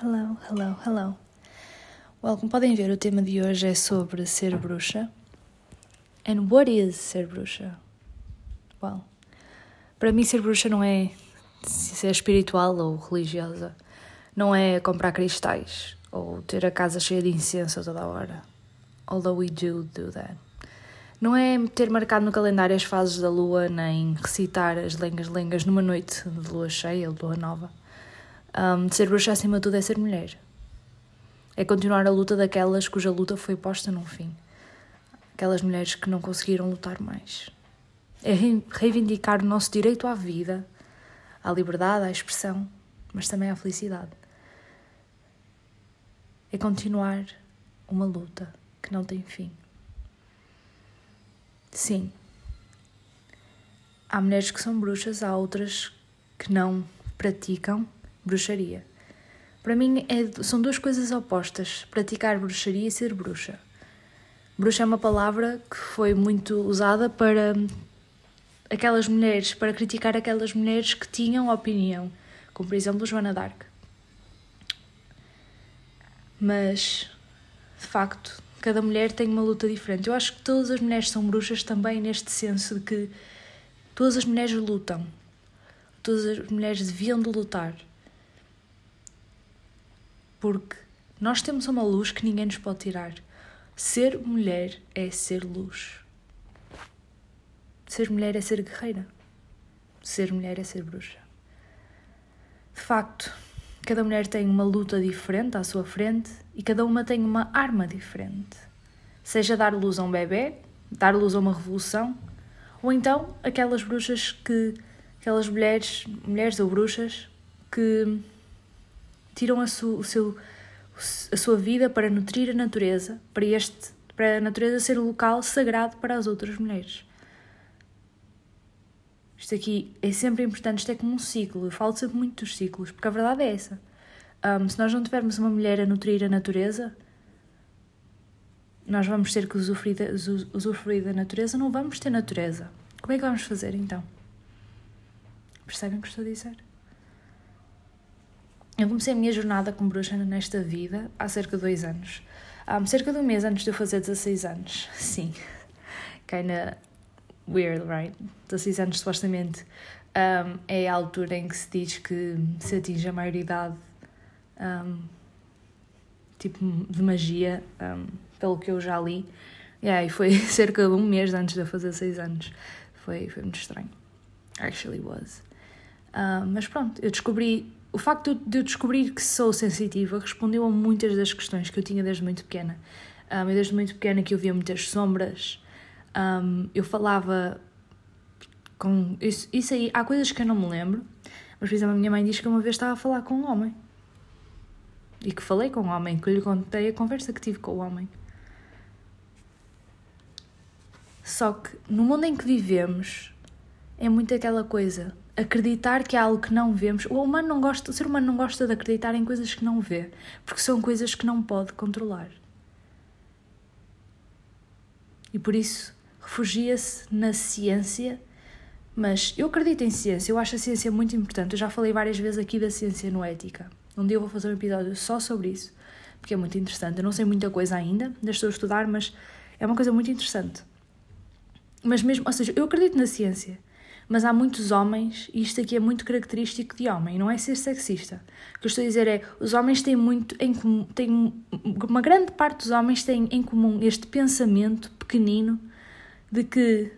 Hello, hello, hello. Well, como podem ver, o tema de hoje é sobre ser bruxa. And what is ser bruxa? Well, para mim ser bruxa não é ser espiritual ou religiosa. Não é comprar cristais ou ter a casa cheia de incenso toda a hora. Although we do do that. Não é ter marcado no calendário as fases da lua, nem recitar as lengas-lengas numa noite de lua cheia ou lua nova. Um, ser bruxa acima de tudo é ser mulher. É continuar a luta daquelas cuja luta foi posta num fim. Aquelas mulheres que não conseguiram lutar mais. É reivindicar o nosso direito à vida, à liberdade, à expressão, mas também à felicidade. É continuar uma luta que não tem fim. Sim. Há mulheres que são bruxas, há outras que não praticam bruxaria. Para mim é, são duas coisas opostas: praticar bruxaria e ser bruxa. Bruxa é uma palavra que foi muito usada para aquelas mulheres, para criticar aquelas mulheres que tinham opinião, como por exemplo Joana d'Arc. Mas, de facto, cada mulher tem uma luta diferente. Eu acho que todas as mulheres são bruxas também neste senso de que todas as mulheres lutam. Todas as mulheres deviam de lutar porque nós temos uma luz que ninguém nos pode tirar. Ser mulher é ser luz. Ser mulher é ser guerreira. Ser mulher é ser bruxa. De facto, cada mulher tem uma luta diferente à sua frente e cada uma tem uma arma diferente. Seja dar luz a um bebê, dar luz a uma revolução, ou então aquelas bruxas que. aquelas mulheres, mulheres ou bruxas que tiram a, su, o seu, a sua vida para nutrir a natureza, para, este, para a natureza ser o local sagrado para as outras mulheres. Isto aqui é sempre importante, isto é como um ciclo. Eu falo sempre muito dos ciclos, porque a verdade é essa. Um, se nós não tivermos uma mulher a nutrir a natureza, nós vamos ter que usufruir da, usufruir da natureza, não vamos ter natureza. Como é que vamos fazer então? Percebem o que estou a dizer? Eu comecei a minha jornada como bruxa nesta vida há cerca de dois anos. Um, cerca de um mês antes de eu fazer 16 anos. Sim. Kinda weird, right? 16 anos, supostamente, um, é a altura em que se diz que se atinge a maioridade um, tipo de magia, um, pelo que eu já li. Yeah, e foi cerca de um mês antes de eu fazer 6 anos. Foi, foi muito estranho. Actually was. mas pronto, eu descobri o facto de eu descobrir que sou sensitiva respondeu a muitas das questões que eu tinha desde muito pequena. Um, eu desde muito pequena que eu via muitas sombras, um, eu falava com. Isso, isso aí, há coisas que eu não me lembro, mas por exemplo, a minha mãe diz que uma vez estava a falar com um homem. E que falei com um homem, que lhe contei a conversa que tive com o homem. Só que no mundo em que vivemos é muito aquela coisa acreditar que há algo que não vemos. O humano não gosta, o ser humano não gosta de acreditar em coisas que não vê, porque são coisas que não pode controlar. E por isso refugia-se na ciência, mas eu acredito em ciência, eu acho a ciência muito importante. Eu já falei várias vezes aqui da ciência no ética. Um dia eu vou fazer um episódio só sobre isso, porque é muito interessante. Eu não sei muita coisa ainda, ainda estou a estudar, mas é uma coisa muito interessante. Mas mesmo, ou seja, eu acredito na ciência mas há muitos homens, e isto aqui é muito característico de homem, não é ser sexista. O que eu estou a dizer é, os homens têm muito em comum, têm, uma grande parte dos homens têm em comum este pensamento pequenino de que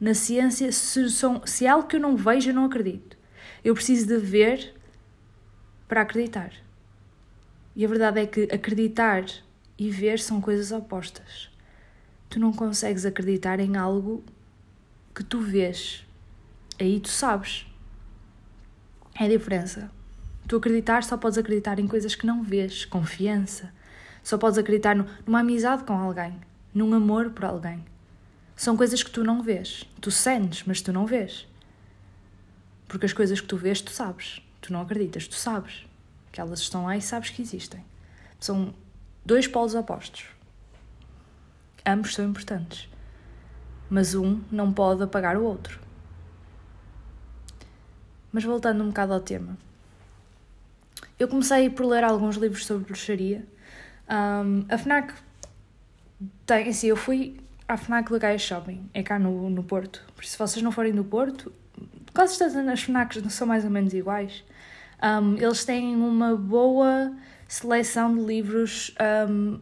na ciência, se, são, se é algo que eu não vejo, eu não acredito. Eu preciso de ver para acreditar. E a verdade é que acreditar e ver são coisas opostas. Tu não consegues acreditar em algo que tu vês aí tu sabes. É a diferença. Tu acreditar só podes acreditar em coisas que não vês, confiança. Só podes acreditar numa amizade com alguém, num amor por alguém. São coisas que tu não vês. Tu sentes, mas tu não vês. Porque as coisas que tu vês, tu sabes. Tu não acreditas, tu sabes que elas estão lá e sabes que existem. São dois polos opostos. Ambos são importantes. Mas um não pode apagar o outro. Mas voltando um bocado ao tema. eu comecei por ler alguns livros sobre bruxaria. Um, a FNAC tem, assim, eu fui à FNAC do Shopping, é cá no, no Porto. Por isso, se vocês não forem do Porto, quase todas as FNACs são mais ou menos iguais. Um, eles têm uma boa seleção de livros, um,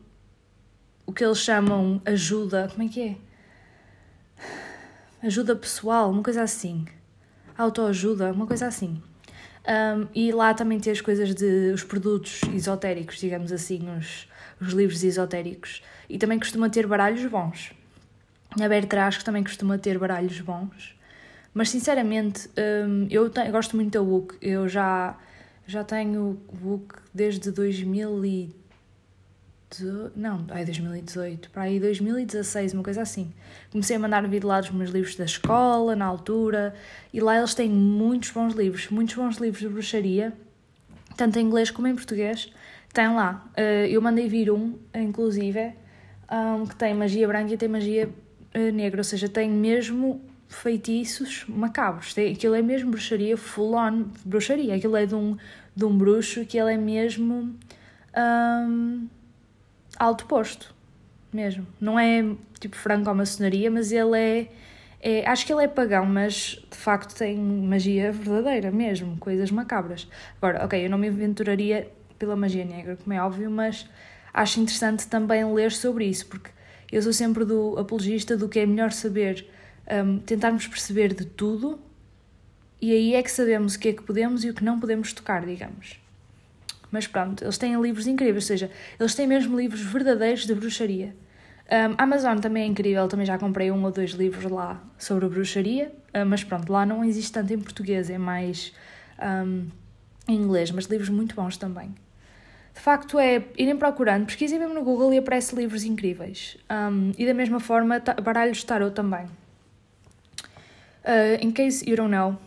o que eles chamam ajuda, como é que é? Ajuda pessoal, uma coisa assim. Autoajuda, uma coisa assim. Um, e lá também tem as coisas de os produtos esotéricos, digamos assim, os, os livros esotéricos. E também costuma ter baralhos bons. A Bertrand também costuma ter baralhos bons. Mas sinceramente, um, eu, eu gosto muito da WUC. Eu já, já tenho WUC desde 2000 não, ai 2018, para aí 2016, uma coisa assim. Comecei a mandar vir lá os meus livros da escola, na altura, e lá eles têm muitos bons livros, muitos bons livros de bruxaria, tanto em inglês como em português, tem lá. Eh, eu mandei vir um, inclusive, que tem magia branca e tem magia eh, negra, ou seja, tem mesmo feitiços macabros. Tem, aquilo é mesmo bruxaria, full on bruxaria. Aquilo é de um, de um bruxo que ele é mesmo. Um, alto posto, mesmo. Não é tipo franco ou maçonaria, mas ele é, é. Acho que ele é pagão, mas de facto tem magia verdadeira mesmo, coisas macabras. Agora, ok, eu não me aventuraria pela magia negra, como é óbvio, mas acho interessante também ler sobre isso, porque eu sou sempre do apologista do que é melhor saber, um, tentarmos perceber de tudo e aí é que sabemos o que é que podemos e o que não podemos tocar, digamos. Mas pronto, eles têm livros incríveis, ou seja, eles têm mesmo livros verdadeiros de bruxaria. Um, Amazon também é incrível, também já comprei um ou dois livros lá sobre bruxaria, mas pronto, lá não existe tanto em português, é mais um, em inglês, mas livros muito bons também. De facto, é irem procurando, pesquisem mesmo no Google e aparece livros incríveis. Um, e da mesma forma, baralhos de tarot também. Uh, in case you don't know,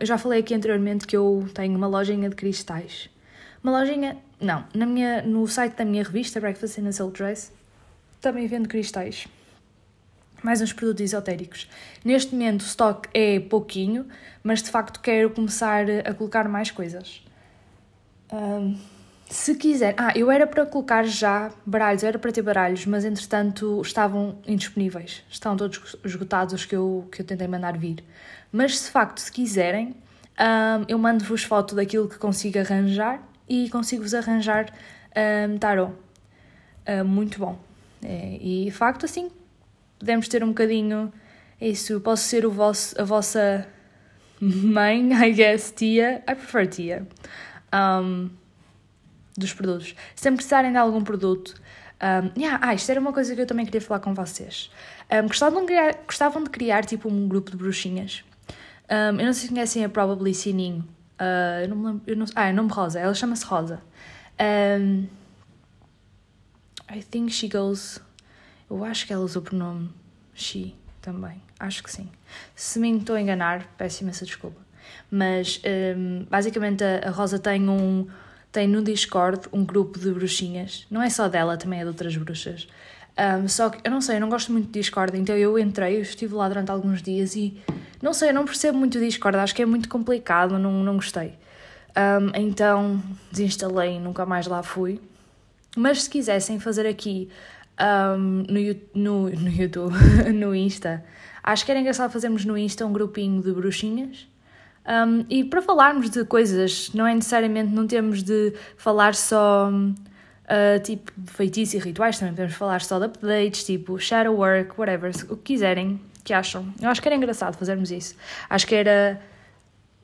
eu já falei aqui anteriormente que eu tenho uma lojinha de cristais. Uma lojinha, não, na minha, no site da minha revista, Breakfast in a Soul Dress, também vendo cristais. Mais uns produtos esotéricos. Neste momento o stock é pouquinho, mas de facto quero começar a colocar mais coisas. Um, se quiser. Ah, eu era para colocar já baralhos, era para ter baralhos, mas entretanto estavam indisponíveis. Estão todos esgotados os que eu, que eu tentei mandar vir. Mas de facto, se quiserem, um, eu mando-vos foto daquilo que consigo arranjar e consigo-vos arranjar um, tarot. Uh, muito bom. É, e facto, assim, podemos ter um bocadinho. Isso, posso ser o vosso, a vossa mãe, I guess, tia. I prefer tia. Um, dos produtos. Se precisarem de algum produto. Um, yeah, ah, isto era uma coisa que eu também queria falar com vocês. Um, gostavam, de criar, gostavam de criar tipo um grupo de bruxinhas. Um, eu não sei se conhecem a Probably Sininho. Uh, eu não me lembro. Eu não, ah, é nome Rosa. Ela chama-se Rosa. Um, I think she goes. Eu acho que ela usa o pronome she também. Acho que sim. Se me estou a enganar, peço imensa desculpa. Mas um, basicamente a, a Rosa tem um. Tem no Discord um grupo de bruxinhas. Não é só dela, também é de outras bruxas. Um, só que eu não sei, eu não gosto muito de Discord, então eu entrei, eu estive lá durante alguns dias e não sei, eu não percebo muito Discord, acho que é muito complicado, não, não gostei. Um, então desinstalei e nunca mais lá fui. Mas se quisessem fazer aqui um, no, no, no YouTube, no Insta, acho que era engraçado fazermos no Insta um grupinho de bruxinhas. Um, e para falarmos de coisas, não é necessariamente, não temos de falar só uh, tipo feitiços e rituais, também podemos falar só de updates, tipo shadow work, whatever, o que quiserem, que acham. Eu acho que era engraçado fazermos isso. Acho que era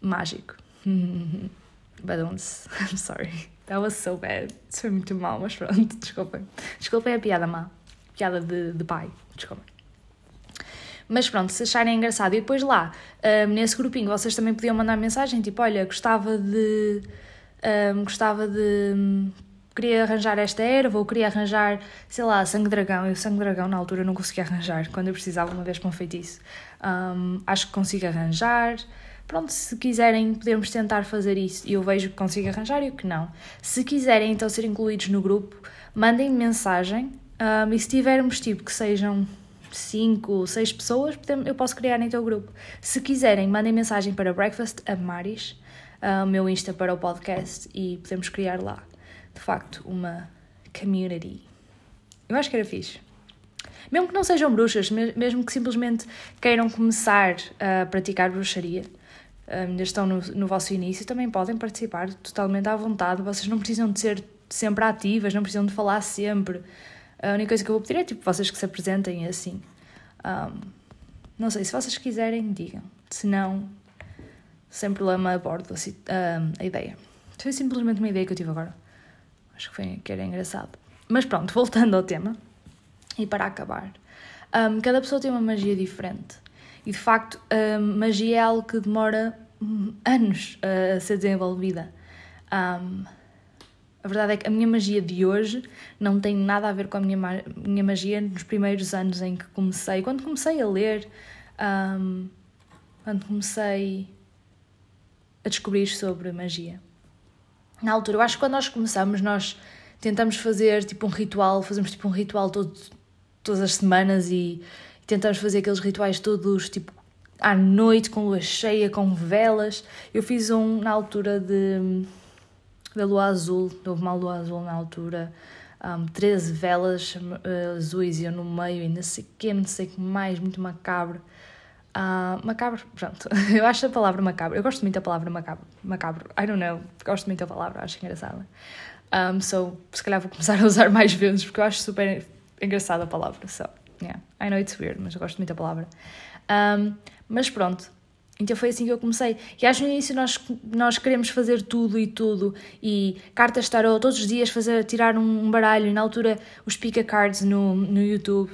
mágico. But I'm sorry. That was so bad. Isso foi muito mal, mas pronto, desculpem. Desculpem a piada má. Piada de, de pai, desculpem. Mas pronto, se acharem engraçado. E depois lá, um, nesse grupinho, vocês também podiam mandar mensagem tipo: Olha, gostava de. Um, gostava de queria arranjar esta erva ou queria arranjar, sei lá, sangue dragão. Eu sangue dragão na altura não conseguia arranjar, quando eu precisava uma vez para um feitiço. Um, acho que consigo arranjar. Pronto, se quiserem, podemos tentar fazer isso. E eu vejo que consigo arranjar e o que não. Se quiserem então ser incluídos no grupo, mandem mensagem. Um, e se tivermos tipo que sejam 5, 6 pessoas, eu posso criar em teu grupo. Se quiserem, mandem mensagem para Breakfast a Maris, uh, o meu Insta para o podcast, e podemos criar lá, de facto, uma community. Eu acho que era fixe. Mesmo que não sejam bruxas, mesmo que simplesmente queiram começar a praticar bruxaria, ainda estão no, no vosso início, também podem participar totalmente à vontade. Vocês não precisam de ser sempre ativas, não precisam de falar sempre. A única coisa que eu vou pedir é tipo vocês que se apresentem assim. Um, não sei, se vocês quiserem, digam. Se não, sem problema abordo assim, um, a ideia. Foi simplesmente uma ideia que eu tive agora. Acho que, foi, que era engraçado. Mas pronto, voltando ao tema. E para acabar. Um, cada pessoa tem uma magia diferente. E de facto, magia é algo que demora hum, anos a ser desenvolvida. Um, a verdade é que a minha magia de hoje não tem nada a ver com a minha, minha magia nos primeiros anos em que comecei. Quando comecei a ler, um, quando comecei a descobrir sobre magia. Na altura, eu acho que quando nós começamos, nós tentamos fazer tipo um ritual, fazemos tipo um ritual todo, todas as semanas e, e tentamos fazer aqueles rituais todos tipo à noite, com lua cheia, com velas. Eu fiz um na altura de da lua azul, houve uma lua azul na altura, um, 13 velas uh, azuis e eu no meio e não sei o quê, não sei o que mais, muito macabro. Uh, macabro, pronto, eu acho a palavra macabro, eu gosto muito da palavra macabro, macabro, I don't know, gosto muito da palavra, acho engraçada. Um, so, se calhar vou começar a usar mais vezes porque eu acho super engraçada a palavra. So, yeah, I know it's weird, mas eu gosto muito da palavra. Um, mas pronto, então foi assim que eu comecei. E acho no início nós, nós queremos fazer tudo e tudo. E cartas tarot, todos os dias fazer, tirar um baralho. E na altura os pica cards no, no YouTube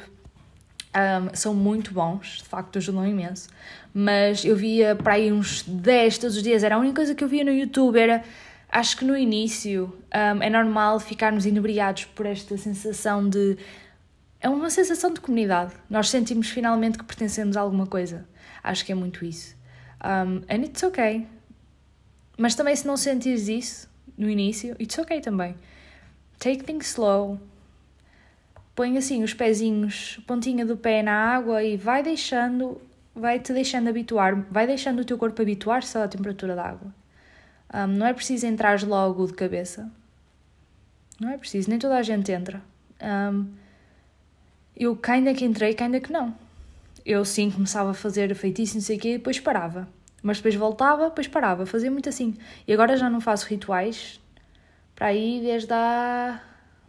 um, são muito bons, de facto ajudam imenso. Mas eu via para aí uns 10 todos os dias. Era a única coisa que eu via no YouTube. Era, acho que no início um, é normal ficarmos inebriados por esta sensação de. É uma sensação de comunidade. Nós sentimos finalmente que pertencemos a alguma coisa. Acho que é muito isso. Um, and it's okay. Mas também se não sentires isso no início, it's okay também. Take things slow. Põe assim os pezinhos, pontinha do pé na água e vai deixando, vai te deixando habituar, vai deixando o teu corpo habituar-se à temperatura da água. Um, não é preciso entrar logo de cabeça. Não é preciso, nem toda a gente entra. Um, eu ainda que entrei, ainda que não eu sim começava a fazer feitiço, não sei o quê, depois parava. Mas depois voltava, depois parava, fazia muito assim. E agora já não faço rituais, para aí desde há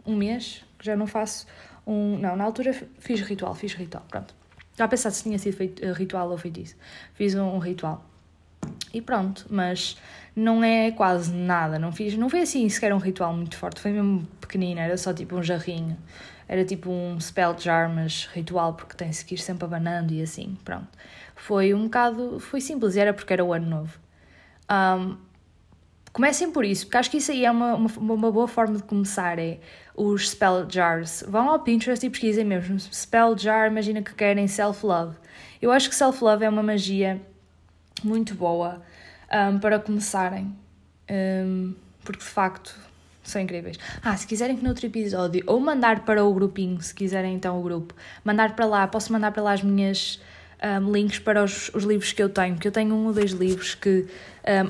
um mês, que já não faço um... Não, na altura fiz ritual, fiz ritual, pronto. Já a pensar se tinha sido feito, uh, ritual ou feitiço. Fiz um, um, ritual. E pronto, mas não é quase nada, não fiz, não foi assim sequer um ritual muito forte, foi mesmo pequenino, era só tipo um jarrinho era tipo um spell jar, mas ritual, porque tem-se que ir sempre abanando e assim, pronto. Foi um bocado, foi simples, era porque era o ano novo. Um, comecem por isso, porque acho que isso aí é uma, uma, uma, boa forma de começar, é os spell jars. Vão ao Pinterest e pesquisem mesmo, spell jar, imagina que querem self-love. Eu acho que self-love é uma magia muito boa um, para começarem, um, porque de facto são incríveis. Ah, se quiserem que no outro episódio, ou mandar para o grupinho, se quiserem então o grupo, mandar para lá, posso mandar para lá as minhas um, links para os, os, livros que eu tenho, porque eu tenho um ou dois livros que,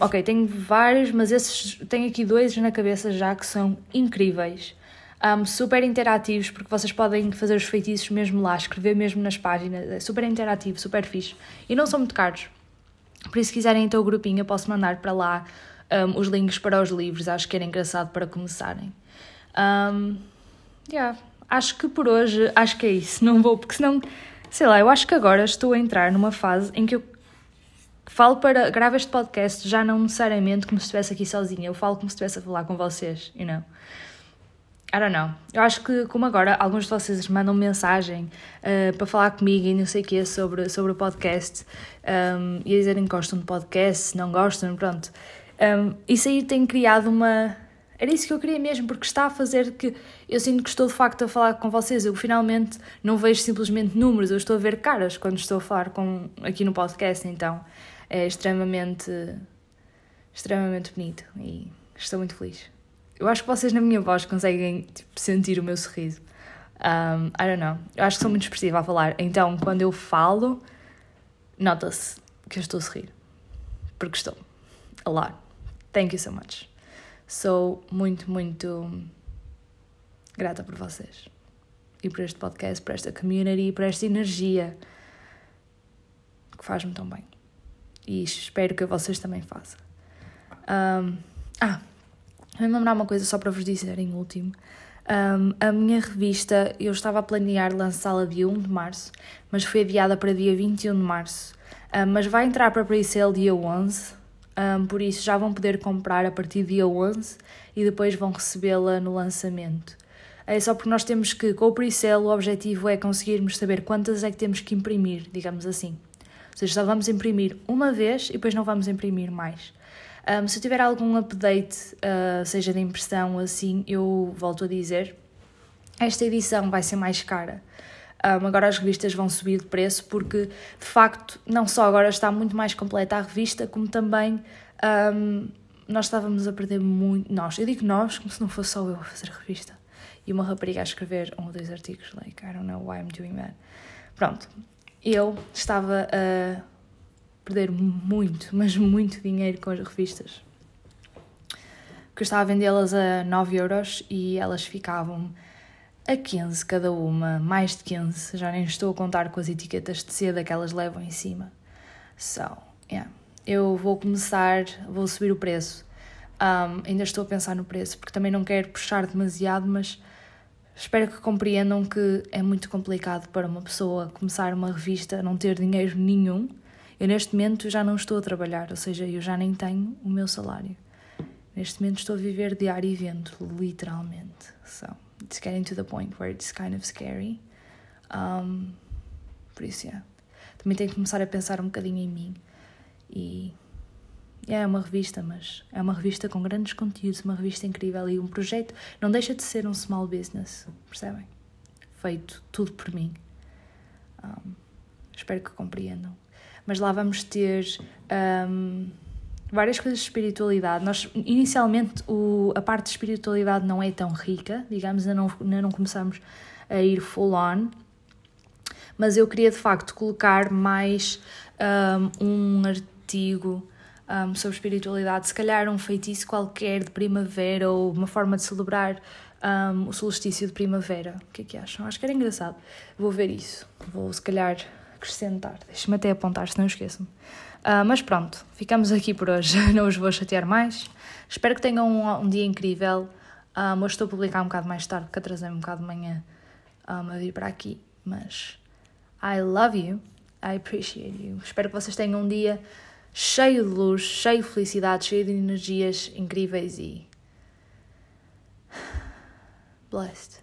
um, ok, tenho vários, mas esses, tenho aqui dois na cabeça já que são incríveis. Um, super interativos, porque vocês podem fazer os feitiços mesmo lá, escrever mesmo nas páginas, é super interativo, super fixe. E não são muito caros. Por isso, se quiserem então o grupinho, eu posso mandar para lá um, os links para os livros, acho que era engraçado para começarem. Um, yeah, acho que por hoje, acho que é isso, não vou, porque senão, sei lá, eu acho que agora estou a entrar numa fase em que eu falo para, gravo este podcast já não necessariamente como se estivesse aqui sozinha, eu falo como se estivesse a falar com vocês, you know. I don't know. Eu acho que, como agora alguns de vocês mandam mensagem uh, para falar comigo e não sei o que sobre, sobre o podcast um, e a dizerem que gostam de podcast, não gostam, pronto. Um, isso aí tem criado uma. Era isso que eu queria mesmo, porque está a fazer que eu sinto que estou de facto a falar com vocês. Eu finalmente não vejo simplesmente números, eu estou a ver caras quando estou a falar com, aqui no podcast, então é extremamente, extremamente bonito e estou muito feliz. Eu acho que vocês na minha voz conseguem tipo, sentir o meu sorriso. Um, I don't know. Eu acho que sou muito expressiva a falar. Então, quando eu falo, nota-se que eu estou a sorrir. Porque estou. A lot. Thank you so much. Sou muito, muito grata por vocês. E por este podcast, por esta community, por esta energia que faz-me tão bem. E espero que vocês também façam. Um, ah, vou lembrar uma coisa só para vos dizer em último. Um, a minha revista, eu estava a planear lançá-la dia 1 de março, mas foi adiada para dia 21 de março. Um, mas vai entrar para pre-sale dia 11, um, por isso já vão poder comprar a partir dia 11 e depois vão recebê-la no lançamento. É só porque nós temos que, com o pre-sale, o objetivo é conseguirmos saber quantas é que temos que imprimir, digamos assim. Ou seja, só vamos imprimir uma vez e depois não vamos imprimir mais. Um, se tiver algum update, uh, seja de impressão ou assim, eu volto a dizer. Esta edição vai ser mais cara. Um, agora as revistas vão subir de preço porque, de facto, não só agora está muito mais completa a revista, como também um, nós estávamos a perder muito. Nós, eu digo nós como se não fosse só eu a fazer a revista e uma rapariga a escrever um ou dois artigos. Like, I don't know why I'm doing that. Pronto, eu estava a perder muito, mas muito dinheiro com as revistas. Porque eu estava a vendê-las a 9 euros e elas ficavam a 15 cada uma, mais de 15. Já nem estou a contar com as etiquetas de seda que elas levam em cima. So, yeah. Eu vou começar, vou subir o preço. Um, ainda estou a pensar no preço, porque também não quero puxar demasiado, mas espero que compreendam que é muito complicado para uma pessoa começar uma revista, não ter dinheiro nenhum eu neste momento já não estou a trabalhar, ou seja, eu já nem tenho o meu salário. Neste momento estou a viver de ar e vento, literalmente. So, it's getting to the point where it's kind of scary. Um, por isso, yeah. Também tenho que começar a pensar um bocadinho em mim. E yeah, é uma revista, mas é uma revista com grandes conteúdos, uma revista incrível e um projeto não deixa de ser um small business, percebem? Feito tudo por mim. Um, espero que compreendam mas lá vamos ter um, várias coisas de espiritualidade. Nós, inicialmente, o, a parte de espiritualidade não é tão rica, digamos, ainda não, ainda não começamos a ir full on, mas eu queria de facto colocar mais um, um artigo um, sobre espiritualidade, se calhar um feitiço qualquer de primavera ou uma forma de celebrar um, o solstício de primavera. O que é que acham? Acho que era engraçado. Vou ver isso. Vou, se calhar, acrescentar. Deixa-me até apontar, se não esqueço-me. Uh, mas pronto, ficamos aqui por hoje. Não os vou chatear mais. Espero que tenham um, um dia incrível. Um, hoje estou a publicar um bocado mais tarde, porque atrasei um bocado de manhã um, a vir para aqui. Mas I love you. I appreciate you. Espero que vocês tenham um dia cheio de luz, cheio de felicidade, cheio de energias incríveis e. blessed.